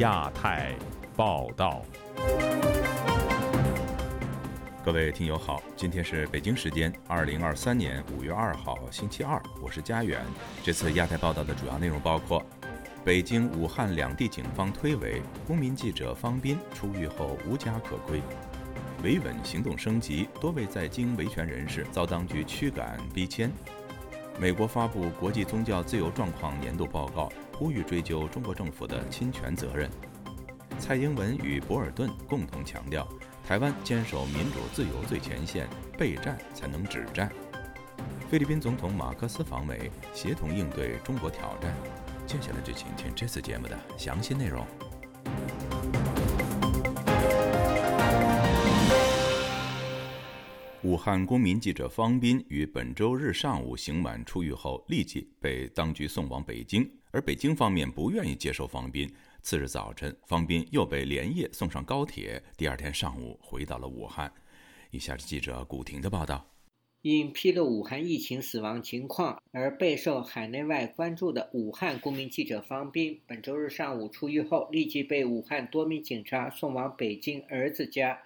亚太报道。各位听友好，今天是北京时间二零二三年五月二号星期二，我是佳远。这次亚太报道的主要内容包括：北京、武汉两地警方推诿公民记者方斌出狱后无家可归；维稳行动升级，多位在京维权人士遭当局驱赶逼迁；美国发布国际宗教自由状况年度报告，呼吁追究中国政府的侵权责任；蔡英文与博尔顿共同强调。台湾坚守民主自由最前线，备战才能止战。菲律宾总统马克思访美，协同应对中国挑战。接下来就请听这次节目的详细内容。武汉公民记者方斌于本周日上午刑满出狱后，立即被当局送往北京，而北京方面不愿意接受方斌。次日早晨，方斌又被连夜送上高铁，第二天上午回到了武汉。以下是记者古婷的报道：因披露武汉疫情死亡情况而备受海内外关注的武汉公民记者方斌，本周日上午出狱后，立即被武汉多名警察送往北京儿子家。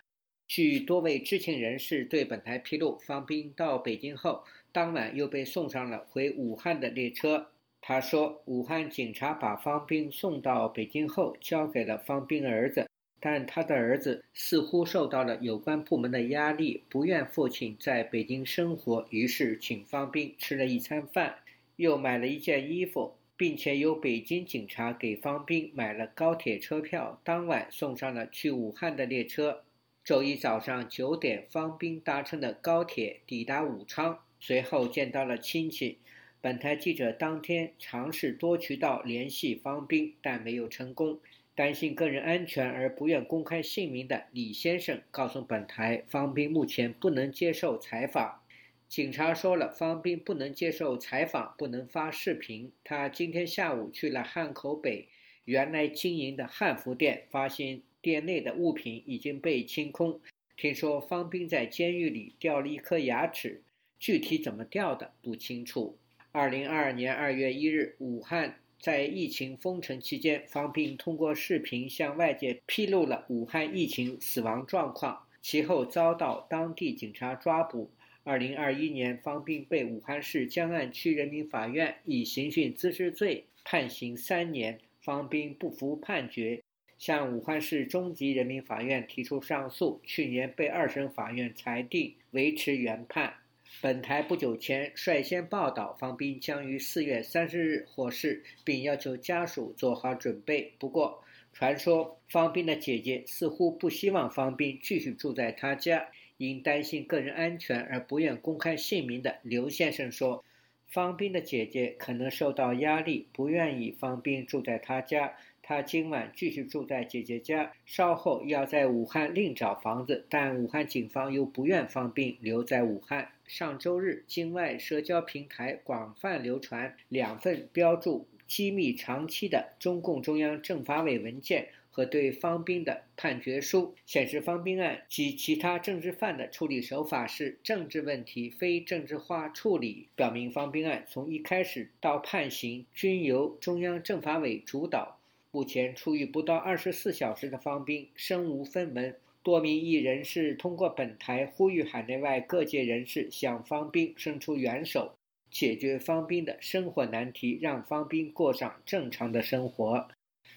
据多位知情人士对本台披露，方斌到北京后，当晚又被送上了回武汉的列车。他说，武汉警察把方斌送到北京后，交给了方斌儿子，但他的儿子似乎受到了有关部门的压力，不愿父亲在北京生活，于是请方斌吃了一餐饭，又买了一件衣服，并且由北京警察给方斌买了高铁车票，当晚送上了去武汉的列车。周一早上九点，方斌搭乘的高铁抵达武昌，随后见到了亲戚。本台记者当天尝试多渠道联系方斌，但没有成功。担心个人安全而不愿公开姓名的李先生告诉本台，方斌目前不能接受采访。警察说了，方斌不能接受采访，不能发视频。他今天下午去了汉口北原来经营的汉服店，发现店内的物品已经被清空。听说方斌在监狱里掉了一颗牙齿，具体怎么掉的不清楚。二零二二年二月一日，武汉在疫情封城期间，方斌通过视频向外界披露了武汉疫情死亡状况，其后遭到当地警察抓捕。二零二一年，方斌被武汉市江岸区人民法院以刑讯滋事罪判刑三年，方斌不服判决，向武汉市中级人民法院提出上诉，去年被二审法院裁定维持原判。本台不久前率先报道，方斌将于四月三十日获释，并要求家属做好准备。不过，传说方斌的姐姐似乎不希望方斌继续住在他家，因担心个人安全而不愿公开姓名的刘先生说，方斌的姐姐可能受到压力，不愿意方斌住在他家。他今晚继续住在姐姐家，稍后要在武汉另找房子，但武汉警方又不愿方斌留在武汉。上周日，境外社交平台广泛流传两份标注“机密长期”的中共中央政法委文件和对方斌的判决书，显示方斌案及其他政治犯的处理手法是政治问题非政治化处理，表明方斌案从一开始到判刑均由中央政法委主导。目前出狱不到二十四小时的方斌身无分文，多名艺人士通过本台呼吁海内外各界人士向方斌伸出援手，解决方斌的生活难题，让方斌过上正常的生活。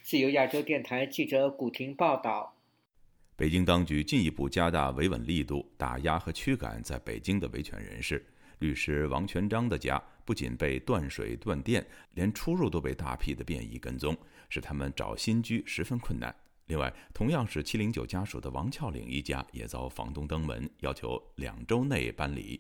自由亚洲电台记者古婷报道。北京当局进一步加大维稳力度，打压和驱赶在北京的维权人士。律师王全章的家不仅被断水断电，连出入都被大批的便衣跟踪。使他们找新居十分困难。另外，同样是七零九家属的王俏岭一家也遭房东登门，要求两周内搬离。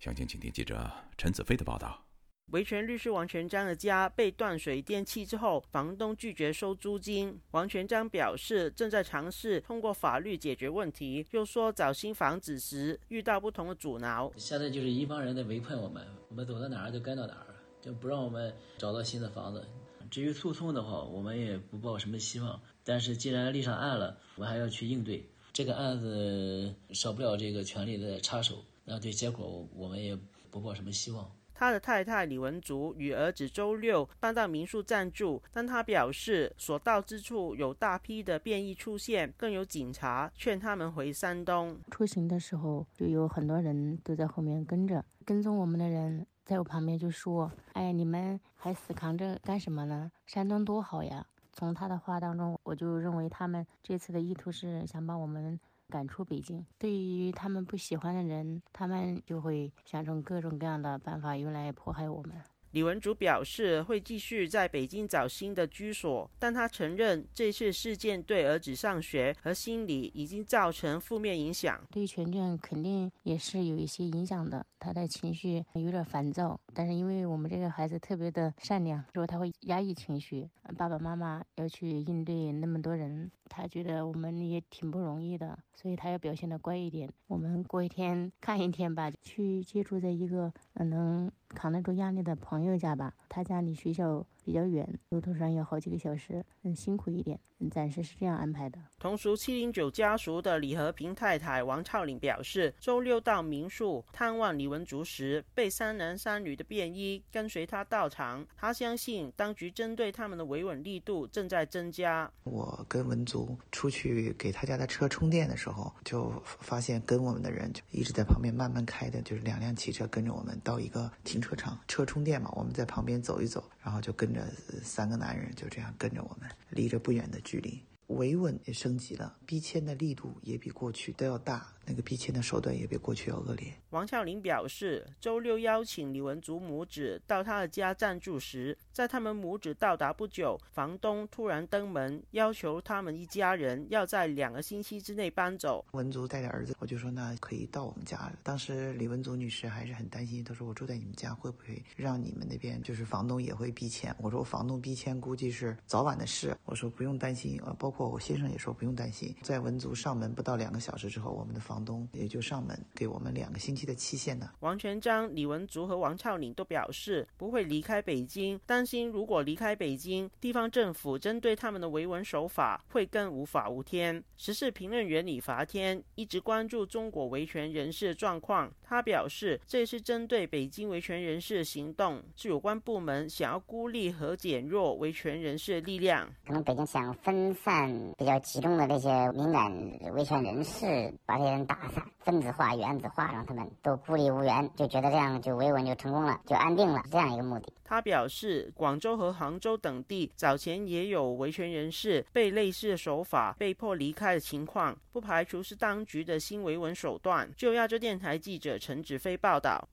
详情，请听记者陈子飞的报道。维权律师王全章的家被断水电气之后，房东拒绝收租金。王全章表示，正在尝试通过法律解决问题，又说找新房子时遇到不同的阻挠。现在就是一帮人在围困我们，我们走到哪儿就跟到哪儿，就不让我们找到新的房子。至于诉讼的话，我们也不抱什么希望。但是既然立上案了，我们还要去应对这个案子，少不了这个权力的插手。那对结果，我们也不抱什么希望。他的太太李文竹与儿子周六搬到民宿暂住，但他表示所到之处有大批的变异出现，更有警察劝他们回山东。出行的时候就有很多人都在后面跟着，跟踪我们的人在我旁边就说：“哎，你们还死扛着干什么呢？山东多好呀！”从他的话当中，我就认为他们这次的意图是想把我们。赶出北京，对于他们不喜欢的人，他们就会想出各种各样的办法用来迫害我们。李文竹表示会继续在北京找新的居所，但他承认这次事件对儿子上学和心理已经造成负面影响。对全卷肯定也是有一些影响的，他的情绪有点烦躁。但是因为我们这个孩子特别的善良，说他会压抑情绪。爸爸妈妈要去应对那么多人，他觉得我们也挺不容易的，所以他要表现的乖一点。我们过一天 看一天吧，去接触在一个能。扛得住压力的朋友家吧，他家离学校。比较远，路途上要好几个小时，很，辛苦一点。暂时是这样安排的。同属七零九家属的李和平太太王超玲表示，周六到民宿探望李文竹时，被三男三女的便衣跟随他到场。他相信当局针对他们的维稳力度正在增加。我跟文竹出去给他家的车充电的时候，就发现跟我们的人就一直在旁边慢慢开的，就是两辆汽车跟着我们到一个停车场车充电嘛，我们在旁边走一走，然后就跟着三个男人就这样跟着我们，离着不远的距离。维稳也升级了，逼迁的力度也比过去都要大。那个逼迁的手段也比过去要恶劣。王孝林表示，周六邀请李文竹母子到他的家暂住时，在他们母子到达不久，房东突然登门，要求他们一家人要在两个星期之内搬走。文竹带着儿子，我就说那可以到我们家了。当时李文竹女士还是很担心，她说我住在你们家会不会让你们那边就是房东也会逼迁？我说房东逼迁估计是早晚的事。我说不用担心，呃，包括我先生也说不用担心。在文竹上门不到两个小时之后，我们的房东也就上门给我们两个星期的期限呢。王全章、李文竹和王超岭都表示不会离开北京，担心如果离开北京，地方政府针对他们的维稳手法会更无法无天。时事评论员李伐天一直关注中国维权人士状况，他表示这是针对北京维权人士的行动是有关部门想要孤立和减弱维权人士的力量。可能北京想分散比较集中的那些敏感维权人士，把这些人打散、分子化、原子化，让他们都孤立无援，就觉得这样就维稳就成功了，就安定了，这样一个目的。他表示，广州和杭州等地早前也有维权人士被类似的手法被迫离开的情况，不排除是当局的新维稳手段。就亚洲电台记者陈子飞报道。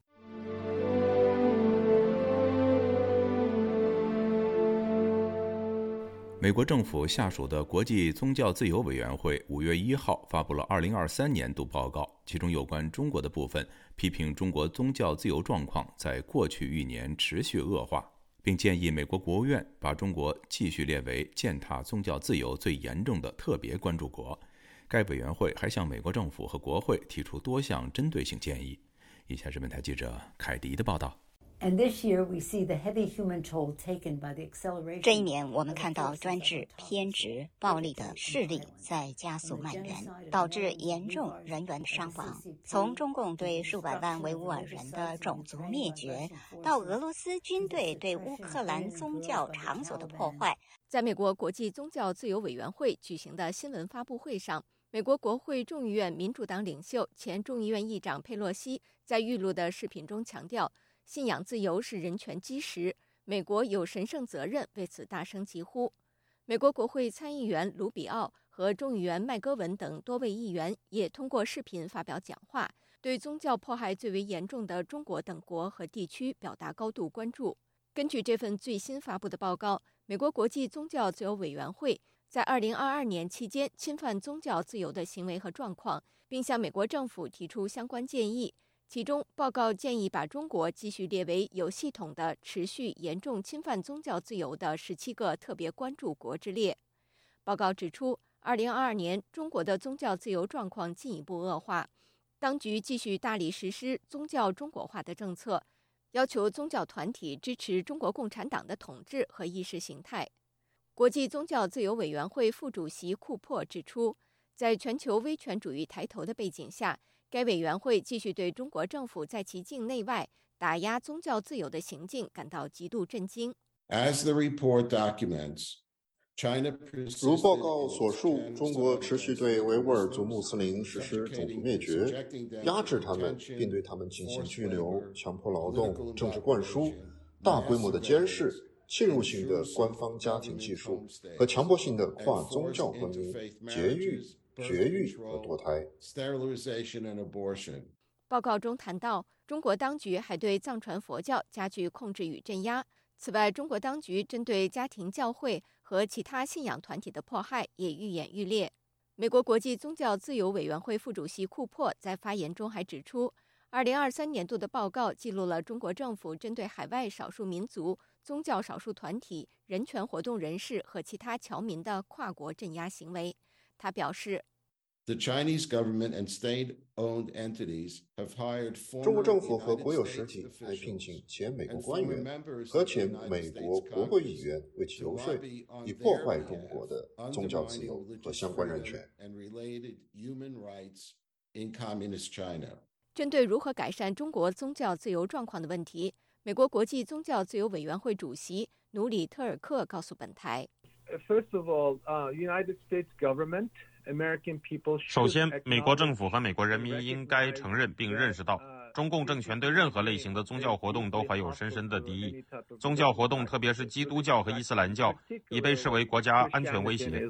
美国政府下属的国际宗教自由委员会五月一号发布了二零二三年度报告，其中有关中国的部分批评中国宗教自由状况在过去一年持续恶化，并建议美国国务院把中国继续列为践踏宗教自由最严重的特别关注国。该委员会还向美国政府和国会提出多项针对性建议。以下是本台记者凯迪的报道。这一年，我们看到专制、偏执、暴力的势力在加速蔓延，导致严重人员伤亡。从中共对数百万维吾尔人的种族灭绝，到俄罗斯军队对乌克兰宗教场所的破坏，在美国国际宗教自由委员会举行的新闻发布会上，美国国会众议院民主党领袖、前众议院议长佩洛西在预录的视频中强调。信仰自由是人权基石，美国有神圣责任为此大声疾呼。美国国会参议员卢比奥和众议员麦戈文等多位议员也通过视频发表讲话，对宗教迫害最为严重的中国等国和地区表达高度关注。根据这份最新发布的报告，美国国际宗教自由委员会在2022年期间侵犯宗教自由的行为和状况，并向美国政府提出相关建议。其中，报告建议把中国继续列为有系统的、持续严重侵犯宗教自由的十七个特别关注国之列。报告指出，二零二二年中国的宗教自由状况进一步恶化，当局继续大力实施宗教中国化的政策，要求宗教团体支持中国共产党的统治和意识形态。国际宗教自由委员会副主席库珀指出，在全球威权主义抬头的背景下。该委员会继续对中国政府在其境内外打压宗教自由的行径感到极度震惊。As the report documents, 如报告所述，中国持续对维吾尔族穆斯林实施种族灭绝，压制他们，并对他们进行拘留、强迫劳动、政治灌输、大规模的监视、侵入性的官方家庭技术和强迫性的跨宗教婚姻、节育、绝育和堕胎。报告中谈到，中国当局还对藏传佛教加剧控制与镇压。此外，中国当局针对家庭教会和其他信仰团体的迫害也愈演愈烈。美国国际宗教自由委员会副主席库珀在发言中还指出二零二三年度的报告记录了中国政府针对海外少数民族、宗教少数团体、人权活动人士和其他侨民的跨国镇压行为。他表示。中国政府和国有实体还聘请前美国官员和前美国国会议员为其游说，以破坏中国的宗教自由和相关人权。针对如何改善中国宗教自由状况的问题，美国国际宗教自由委员会主席努里特尔克告诉本台：“First of all, United States government.” 首先，美国政府和美国人民应该承认并认识到，中共政权对任何类型的宗教活动都怀有深深的敌意。宗教活动，特别是基督教和伊斯兰教，已被视为国家安全威胁。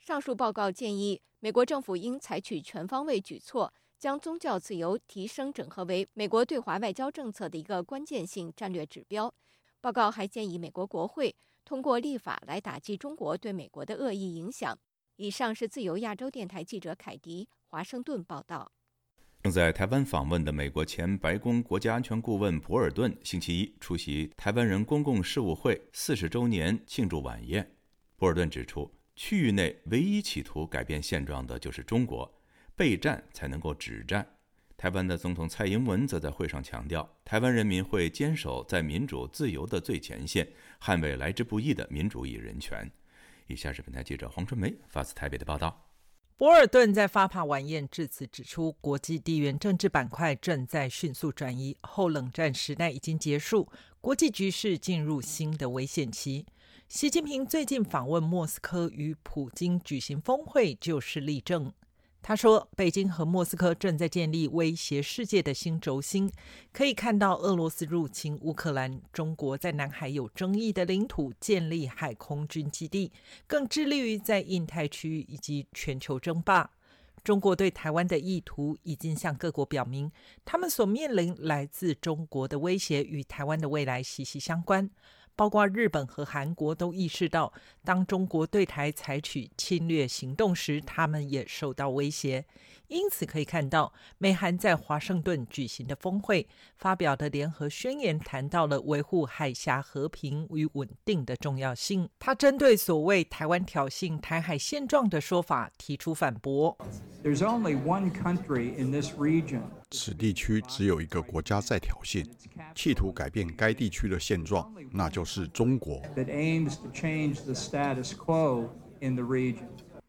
上述报告建议，美国政府应采取全方位举措，将宗教自由提升整合为美国对华外交政策的一个关键性战略指标。报告还建议美国国会。通过立法来打击中国对美国的恶意影响。以上是自由亚洲电台记者凯迪华盛顿报道。正在台湾访问的美国前白宫国家安全顾问博尔顿星期一出席台湾人公共事务会四十周年庆祝晚宴。博尔顿指出，区域内唯一企图改变现状的就是中国，备战才能够止战。台湾的总统蔡英文则在会上强调，台湾人民会坚守在民主自由的最前线，捍卫来之不易的民主与人权。以下是本台记者黄春梅发自台北的报道。博尔顿在发帕晚宴致辞指出，国际地缘政治板块正在迅速转移，后冷战时代已经结束，国际局势进入新的危险期。习近平最近访问莫斯科，与普京举行峰会，就是例证。他说：“北京和莫斯科正在建立威胁世界的新轴心。可以看到，俄罗斯入侵乌克兰，中国在南海有争议的领土建立海空军基地，更致力于在印太区域以及全球争霸。中国对台湾的意图已经向各国表明，他们所面临来自中国的威胁与台湾的未来息息相关。”包括日本和韩国都意识到，当中国对台采取侵略行动时，他们也受到威胁。因此，可以看到，美韩在华盛顿举行的峰会发表的联合宣言，谈到了维护海峡和平与稳定的重要性。他针对所谓台湾挑衅台海现状的说法提出反驳。此地区只有一个国家在挑衅，企图改变该地区的现状，那就是中国。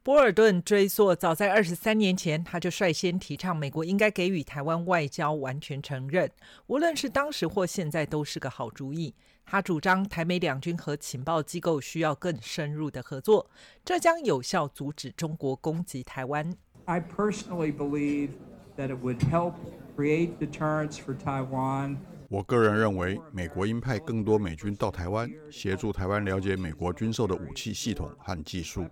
博尔顿追溯，早在二十三年前，他就率先提倡美国应该给予台湾外交完全承认，无论是当时或现在都是个好主意。他主张台美两军和情报机构需要更深入的合作，这将有效阻止中国攻击台湾。I personally believe that it would help create deterrence for Taiwan. 我个人认为，美国应派更多美军到台湾，协助台湾了解美国军售的武器系统和技术。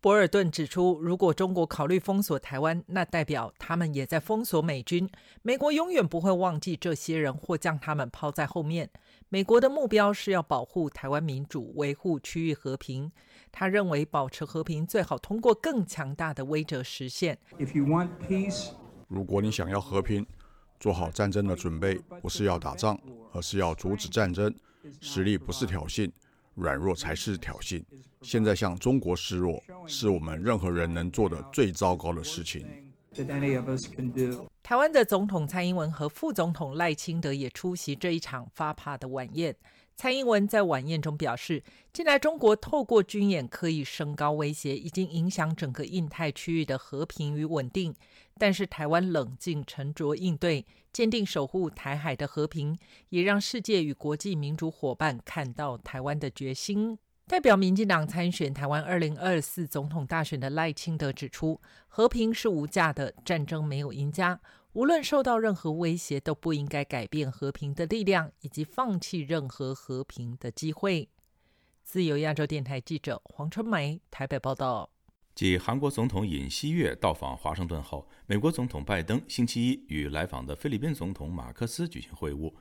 博尔顿指出，如果中国考虑封锁台湾，那代表他们也在封锁美军。美国永远不会忘记这些人，或将他们抛在后面。美国的目标是要保护台湾民主，维护区域和平。他认为，保持和平最好通过更强大的威慑实现。如果你想要和平，做好战争的准备，不是要打仗，而是要阻止战争。实力不是挑衅，软弱才是挑衅。现在向中国示弱，是我们任何人能做的最糟糕的事情。台湾的总统蔡英文和副总统赖清德也出席这一场发帕的晚宴。蔡英文在晚宴中表示，近来中国透过军演刻意升高威胁，已经影响整个印太区域的和平与稳定。但是台湾冷静沉着应对，坚定守护台海的和平，也让世界与国际民主伙伴看到台湾的决心。代表民进党参选台湾二零二四总统大选的赖清德指出，和平是无价的，战争没有赢家。无论受到任何威胁，都不应该改变和平的力量，以及放弃任何和平的机会。自由亚洲电台记者黄春梅台北报道。继韩国总统尹锡悦到访华盛顿后，美国总统拜登星期一与来访的菲律宾总统马克思举行会晤。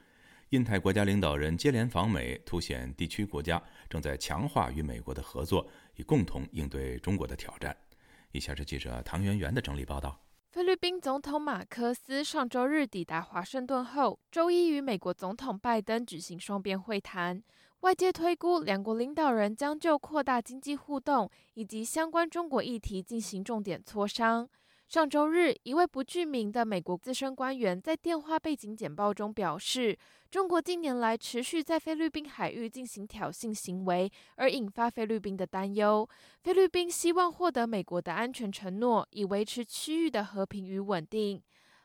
印太国家领导人接连访美，凸显地区国家正在强化与美国的合作，以共同应对中国的挑战。以下是记者唐媛媛的整理报道。菲律宾总统马克思上周日抵达华盛顿后，周一与美国总统拜登举行双边会谈。外界推估，两国领导人将就扩大经济互动以及相关中国议题进行重点磋商。上周日，一位不具名的美国资深官员在电话背景简报中表示，中国近年来持续在菲律宾海域进行挑衅行为，而引发菲律宾的担忧。菲律宾希望获得美国的安全承诺，以维持区域的和平与稳定。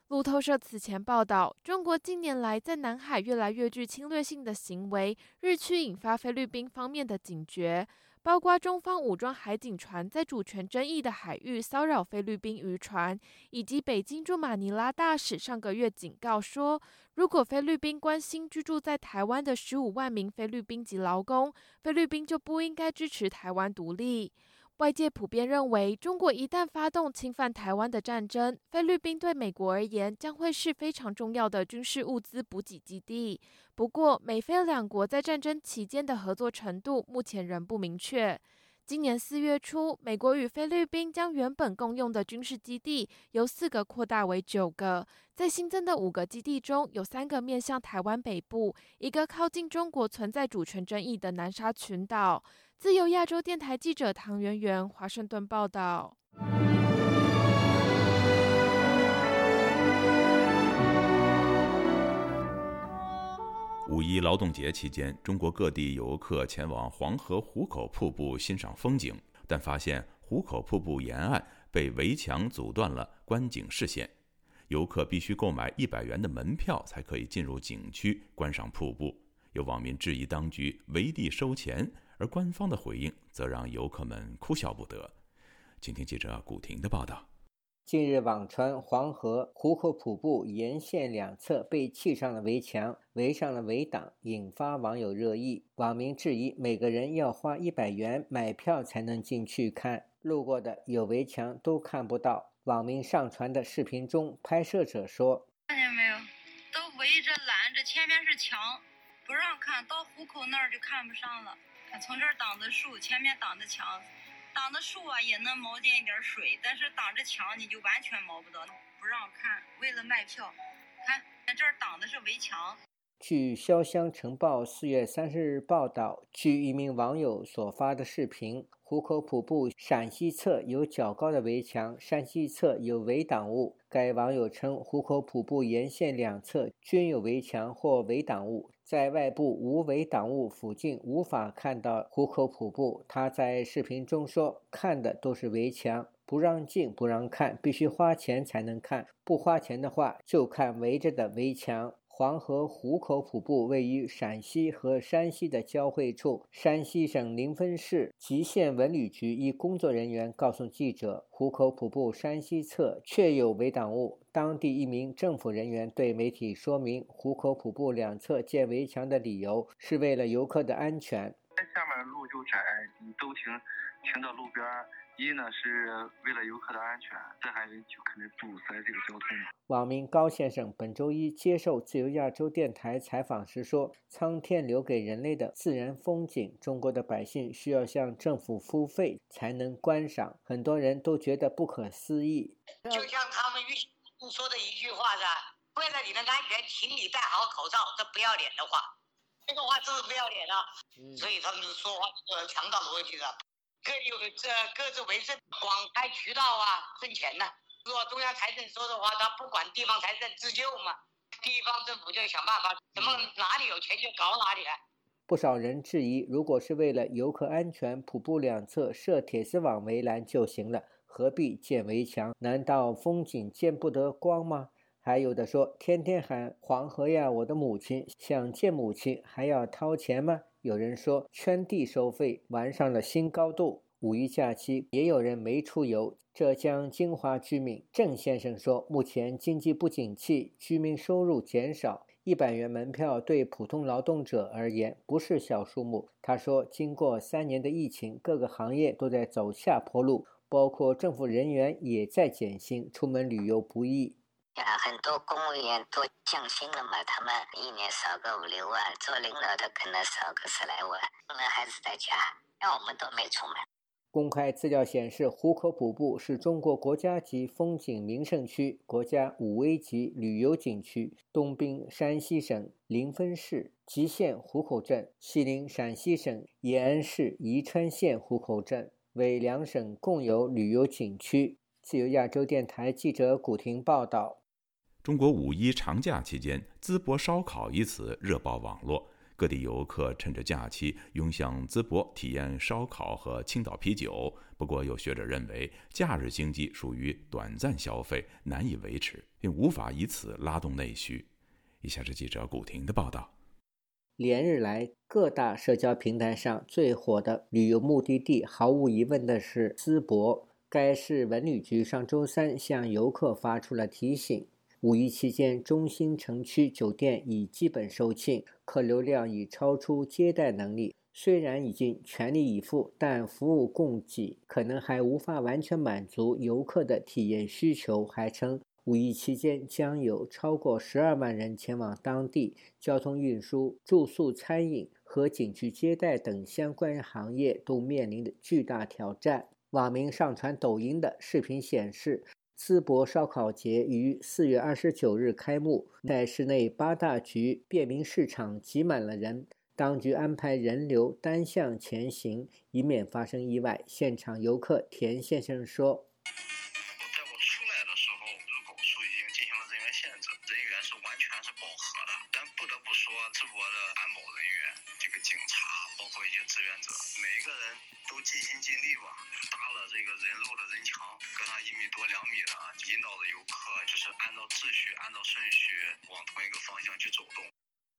路透社此前报道，中国近年来在南海越来越具侵略性的行为，日趋引发菲律宾方面的警觉。包括中方武装海警船在主权争议的海域骚扰菲律宾渔船，以及北京驻马尼拉大使上个月警告说，如果菲律宾关心居住在台湾的十五万名菲律宾籍劳工，菲律宾就不应该支持台湾独立。外界普遍认为，中国一旦发动侵犯台湾的战争，菲律宾对美国而言将会是非常重要的军事物资补给基地。不过，美菲两国在战争期间的合作程度目前仍不明确。今年四月初，美国与菲律宾将原本共用的军事基地由四个扩大为九个，在新增的五个基地中有三个面向台湾北部，一个靠近中国存在主权争议的南沙群岛。自由亚洲电台记者唐媛媛华盛顿报道。五一劳动节期间，中国各地游客前往黄河壶口瀑布欣赏风景，但发现壶口瀑布沿岸被围墙阻断了观景视线，游客必须购买一百元的门票才可以进入景区观赏瀑布。有网民质疑当局围地收钱。而官方的回应则让游客们哭笑不得。请听记者古婷的报道。近日，网传黄河壶口瀑布沿线两侧被砌上了围墙，围上了围挡，引发网友热议。网民质疑，每个人要花一百元买票才能进去看，路过的有围墙都看不到。网民上传的视频中，拍摄者说：“看见没有？都围着拦着，前面是墙，不让看到壶口那儿就看不上了。”从这儿挡的树，前面挡的墙，挡的树啊也能冒见一点水，但是挡着墙你就完全冒不到，不让看。为了卖票，看这儿挡的是围墙。据《潇湘晨报》四月三十日报道，据一名网友所发的视频，壶口瀑布陕西侧有较高的围墙，山西侧有围挡物。该网友称，壶口瀑布沿线两侧均有围墙或围挡物。在外部无围挡物附近无法看到壶口瀑布。他在视频中说：“看的都是围墙，不让进，不让看，必须花钱才能看。不花钱的话，就看围着的围墙。”黄河壶口瀑布位于陕西和山西的交汇处。山西省临汾市吉县文旅局一工作人员告诉记者，壶口瀑布山西侧确有围挡物。当地一名政府人员对媒体说明，壶口瀑布两侧建围墙的理由是为了游客的安全。下面路就窄，你都停停到路边。一呢是为了游客的安全，再还有就肯定堵塞这个交通。网民高先生本周一接受自由亚洲电台采访时说：“苍天留给人类的自然风景，中国的百姓需要向政府付费才能观赏，很多人都觉得不可思议。”就像他们说的一句话是：“为了你的安全，请你戴好口罩。”这不要脸的话，这个话真是不要脸的，所以他们说话是强盗逻辑的。各有这各自为政，广开渠道啊，挣钱呢。如果中央财政说的话，他不管地方财政自救嘛，地方政府就想办法，怎么哪里有钱就搞哪里啊。不少人质疑，如果是为了游客安全，瀑布两侧设铁丝网围栏就行了，何必建围墙？难道风景见不得光吗？还有的说，天天喊黄河呀，我的母亲，想见母亲还要掏钱吗？有人说，圈地收费玩上了新高度。五一假期也有人没出游。浙江金华居民郑先生说，目前经济不景气，居民收入减少，一百元门票对普通劳动者而言不是小数目。他说，经过三年的疫情，各个行业都在走下坡路，包括政府人员也在减薪，出门旅游不易。啊，很多公务员都降薪了嘛，他们一年少个五六万，做领导的可能少个十来万，可能还是在家，那我们都没出门。公开资料显示，壶口瀑布是中国国家级风景名胜区、国家五 A 级旅游景区，东滨山西省临汾市吉县壶口镇，西邻陕西省延安市宜川县壶口镇，为两省共有旅游景区。自由亚洲电台记者古婷报道。中国五一长假期间，“淄博烧烤”一词热爆网络。各地游客趁着假期涌向淄博体验烧烤和青岛啤酒。不过，有学者认为，假日经济属于短暂消费，难以维持，并无法以此拉动内需。以下是记者古婷的报道：连日来，各大社交平台上最火的旅游目的地，毫无疑问的是淄博。该市文旅局上周三向游客发出了提醒。五一期间，中心城区酒店已基本售罄，客流量已超出接待能力。虽然已经全力以赴，但服务供给可能还无法完全满足游客的体验需求。还称，五一期间将有超过十二万人前往当地，交通运输、住宿、餐饮和景区接待等相关行业都面临的巨大挑战。网民上传抖音的视频显示。淄博烧烤节于四月二十九日开幕，在市内八大局便民市场挤满了人，当局安排人流单向前行，以免发生意外。现场游客田先生说。引导的游客就是按照秩序按照顺序往同一个方向去走动。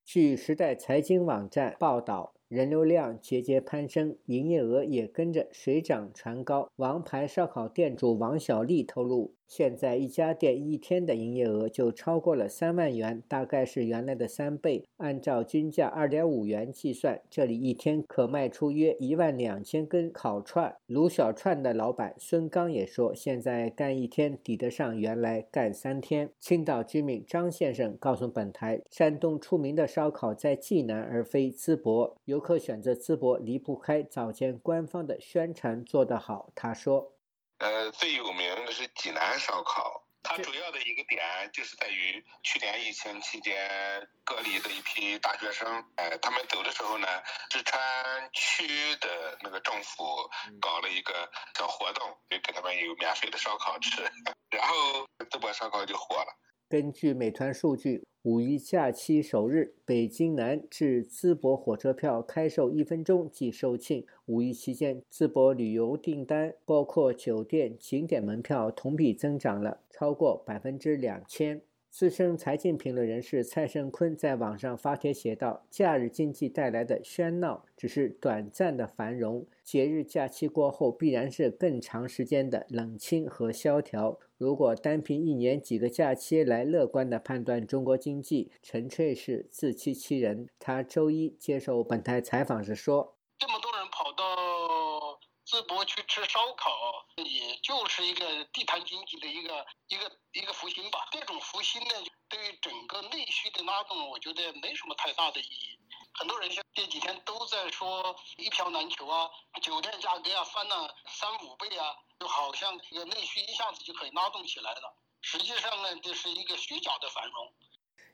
据时代财经网站报道人流量节节攀升，营业额也跟着水涨船高。王牌烧烤店主王小丽透露，现在一家店一天的营业额就超过了三万元，大概是原来的三倍。按照均价二点五元计算，这里一天可卖出约一万两千根烤串。卤小串的老板孙刚也说，现在干一天抵得上原来干三天。青岛居民张先生告诉本台，山东出名的烧烤在济南而非淄博。有。游客选择淄博离不开早前官方的宣传做得好。他说：“呃，最有名的是济南烧烤，它主要的一个点就是在于去年疫情期间隔离的一批大学生，呃，他们走的时候呢，四川区的那个政府搞了一个小活动，就给他们有免费的烧烤吃，然后淄博烧烤就火了。”根据美团数据。五一假期首日，北京南至淄博火车票开售一分钟即售罄。五一期间，淄博旅游订单，包括酒店、景点门票，同比增长了超过百分之两千。资深财经评论人士蔡盛坤在网上发帖写道：“假日经济带来的喧闹只是短暂的繁荣，节日假期过后必然是更长时间的冷清和萧条。”如果单凭一年几个假期来乐观的判断中国经济，纯粹是自欺欺人。他周一接受本台采访时说：“淄博去吃烧烤，也就是一个地摊经济的一个一个一个复兴吧。这种复兴呢，对于整个内需的拉动，我觉得没什么太大的意义。”很多人像这几天都在说一票难求啊，酒店价格啊翻了三五倍啊，就好像这个内需一下子就可以拉动起来了。实际上呢，这是一个虚假的繁荣。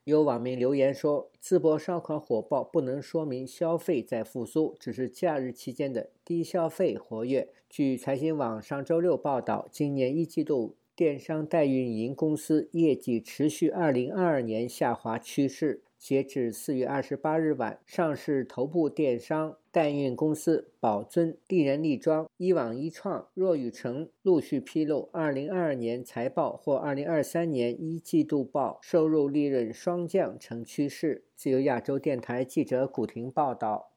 有网民留言说，淄博烧烤火爆不能说明消费在复苏，只是假日期间的低消费活跃。据财新网上周六报道，今年一季度。电商代运营公司业绩持续2022年下滑趋势。截至四月二十八日晚，上市头部电商代运公司宝尊、丽人丽妆、一网一创、若雨城陆续披露二零二二年财报或二零二三年一季度报，收入利润双降成趋势。自由亚洲电台记者古婷报道。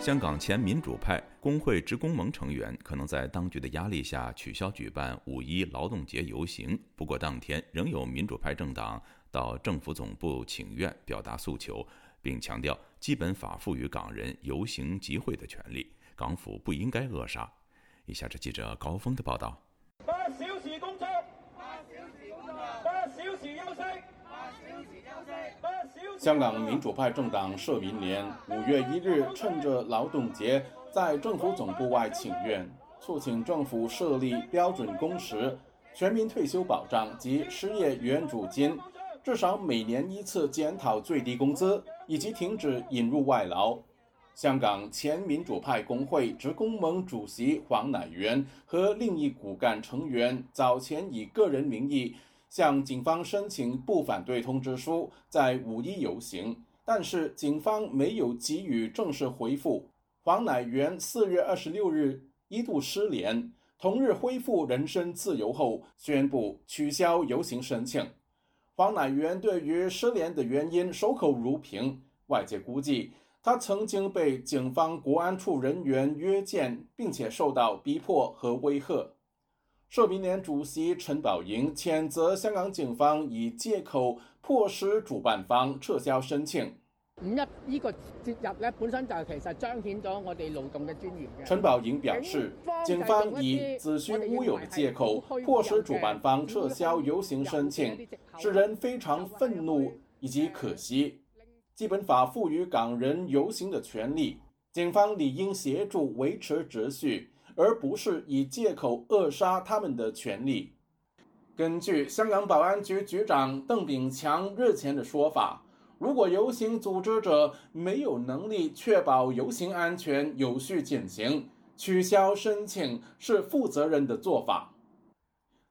香港前民主派工会职工盟成员可能在当局的压力下取消举办五一劳动节游行，不过当天仍有民主派政党到政府总部请愿，表达诉求，并强调基本法赋予港人游行集会的权利，港府不应该扼杀。以下是记者高峰的报道。八小时工作，八小时工作，八小时休息，八小时休息。香港民主派政党社民联五月一日趁着劳动节，在政府总部外请愿，促请政府设立标准工时、全民退休保障及失业援助金，至少每年一次检讨最低工资，以及停止引入外劳。香港前民主派工会职工盟主席黄乃元和另一骨干成员早前以个人名义。向警方申请不反对通知书，在五一游行，但是警方没有给予正式回复。黄乃元四月二十六日一度失联，同日恢复人身自由后，宣布取消游行申请。黄乃元对于失联的原因守口如瓶，外界估计他曾经被警方国安处人员约见，并且受到逼迫和威吓。社民联主席陈宝莹谴责香港警方以借口迫使主办方撤销申請。五一呢個節日咧，本身就其實彰顯咗我哋勞動嘅尊嚴嘅。陳寶瑩表示，警方以子虛烏有的借口迫使主辦方撤銷遊行申請，使人非常憤怒以及可惜。基本法賦予港人遊行的權利，警方理應協助維持秩序。而不是以借口扼杀他们的权利。根据香港保安局局长邓炳强日前的说法，如果游行组织者没有能力确保游行安全有序进行，取消申请是负责任的做法。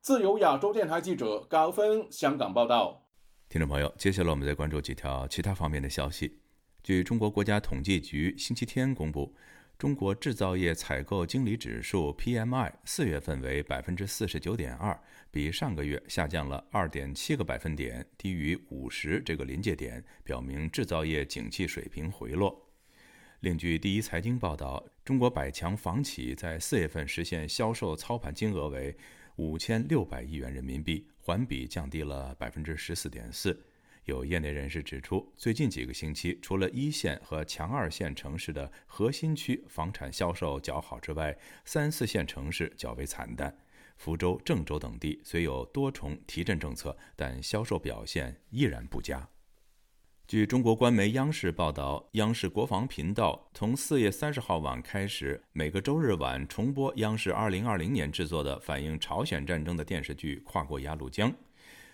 自由亚洲电台记者高峰香港报道。听众朋友，接下来我们再关注几条其他方面的消息。据中国国家统计局星期天公布。中国制造业采购经理指数 PMI 四月份为百分之四十九点二，比上个月下降了二点七个百分点，低于五十这个临界点，表明制造业景气水平回落。另据第一财经报道，中国百强房企在四月份实现销售操盘金额为五千六百亿元人民币，环比降低了百分之十四点四。有业内人士指出，最近几个星期，除了一线和强二线城市的核心区房产销售较好之外，三四线城市较为惨淡。福州、郑州等地虽有多重提振政策，但销售表现依然不佳。据中国官媒央视报道，央视国防频道从四月三十号晚开始，每个周日晚重播央视二零二零年制作的反映朝鲜战争的电视剧《跨过鸭绿江》。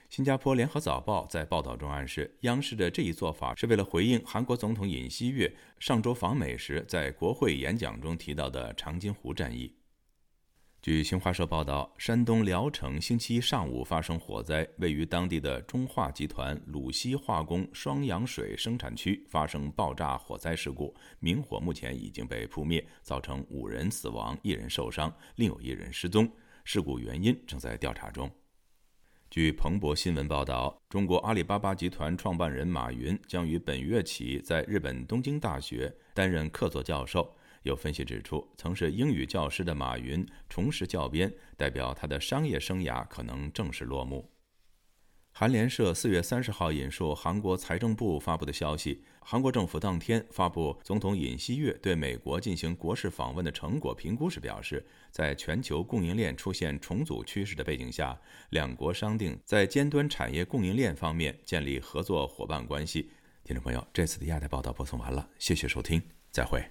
新加坡联合早报在报道中暗示，央视的这一做法是为了回应韩国总统尹锡悦上周访美时在国会演讲中提到的长津湖战役。据新华社报道，山东聊城星期一上午发生火灾，位于当地的中化集团鲁西化工双氧水生产区发生爆炸火灾事故，明火目前已经被扑灭，造成五人死亡、一人受伤，另有一人失踪，事故原因正在调查中。据彭博新闻报道，中国阿里巴巴集团创办人马云将于本月起在日本东京大学担任客座教授。有分析指出，曾是英语教师的马云重拾教鞭，代表他的商业生涯可能正式落幕。韩联社四月三十号引述韩国财政部发布的消息，韩国政府当天发布总统尹锡悦对美国进行国事访问的成果评估时表示，在全球供应链出现重组趋势的背景下，两国商定在尖端产业供应链方面建立合作伙伴关系。听众朋友，这次的亚太报道播送完了，谢谢收听，再會。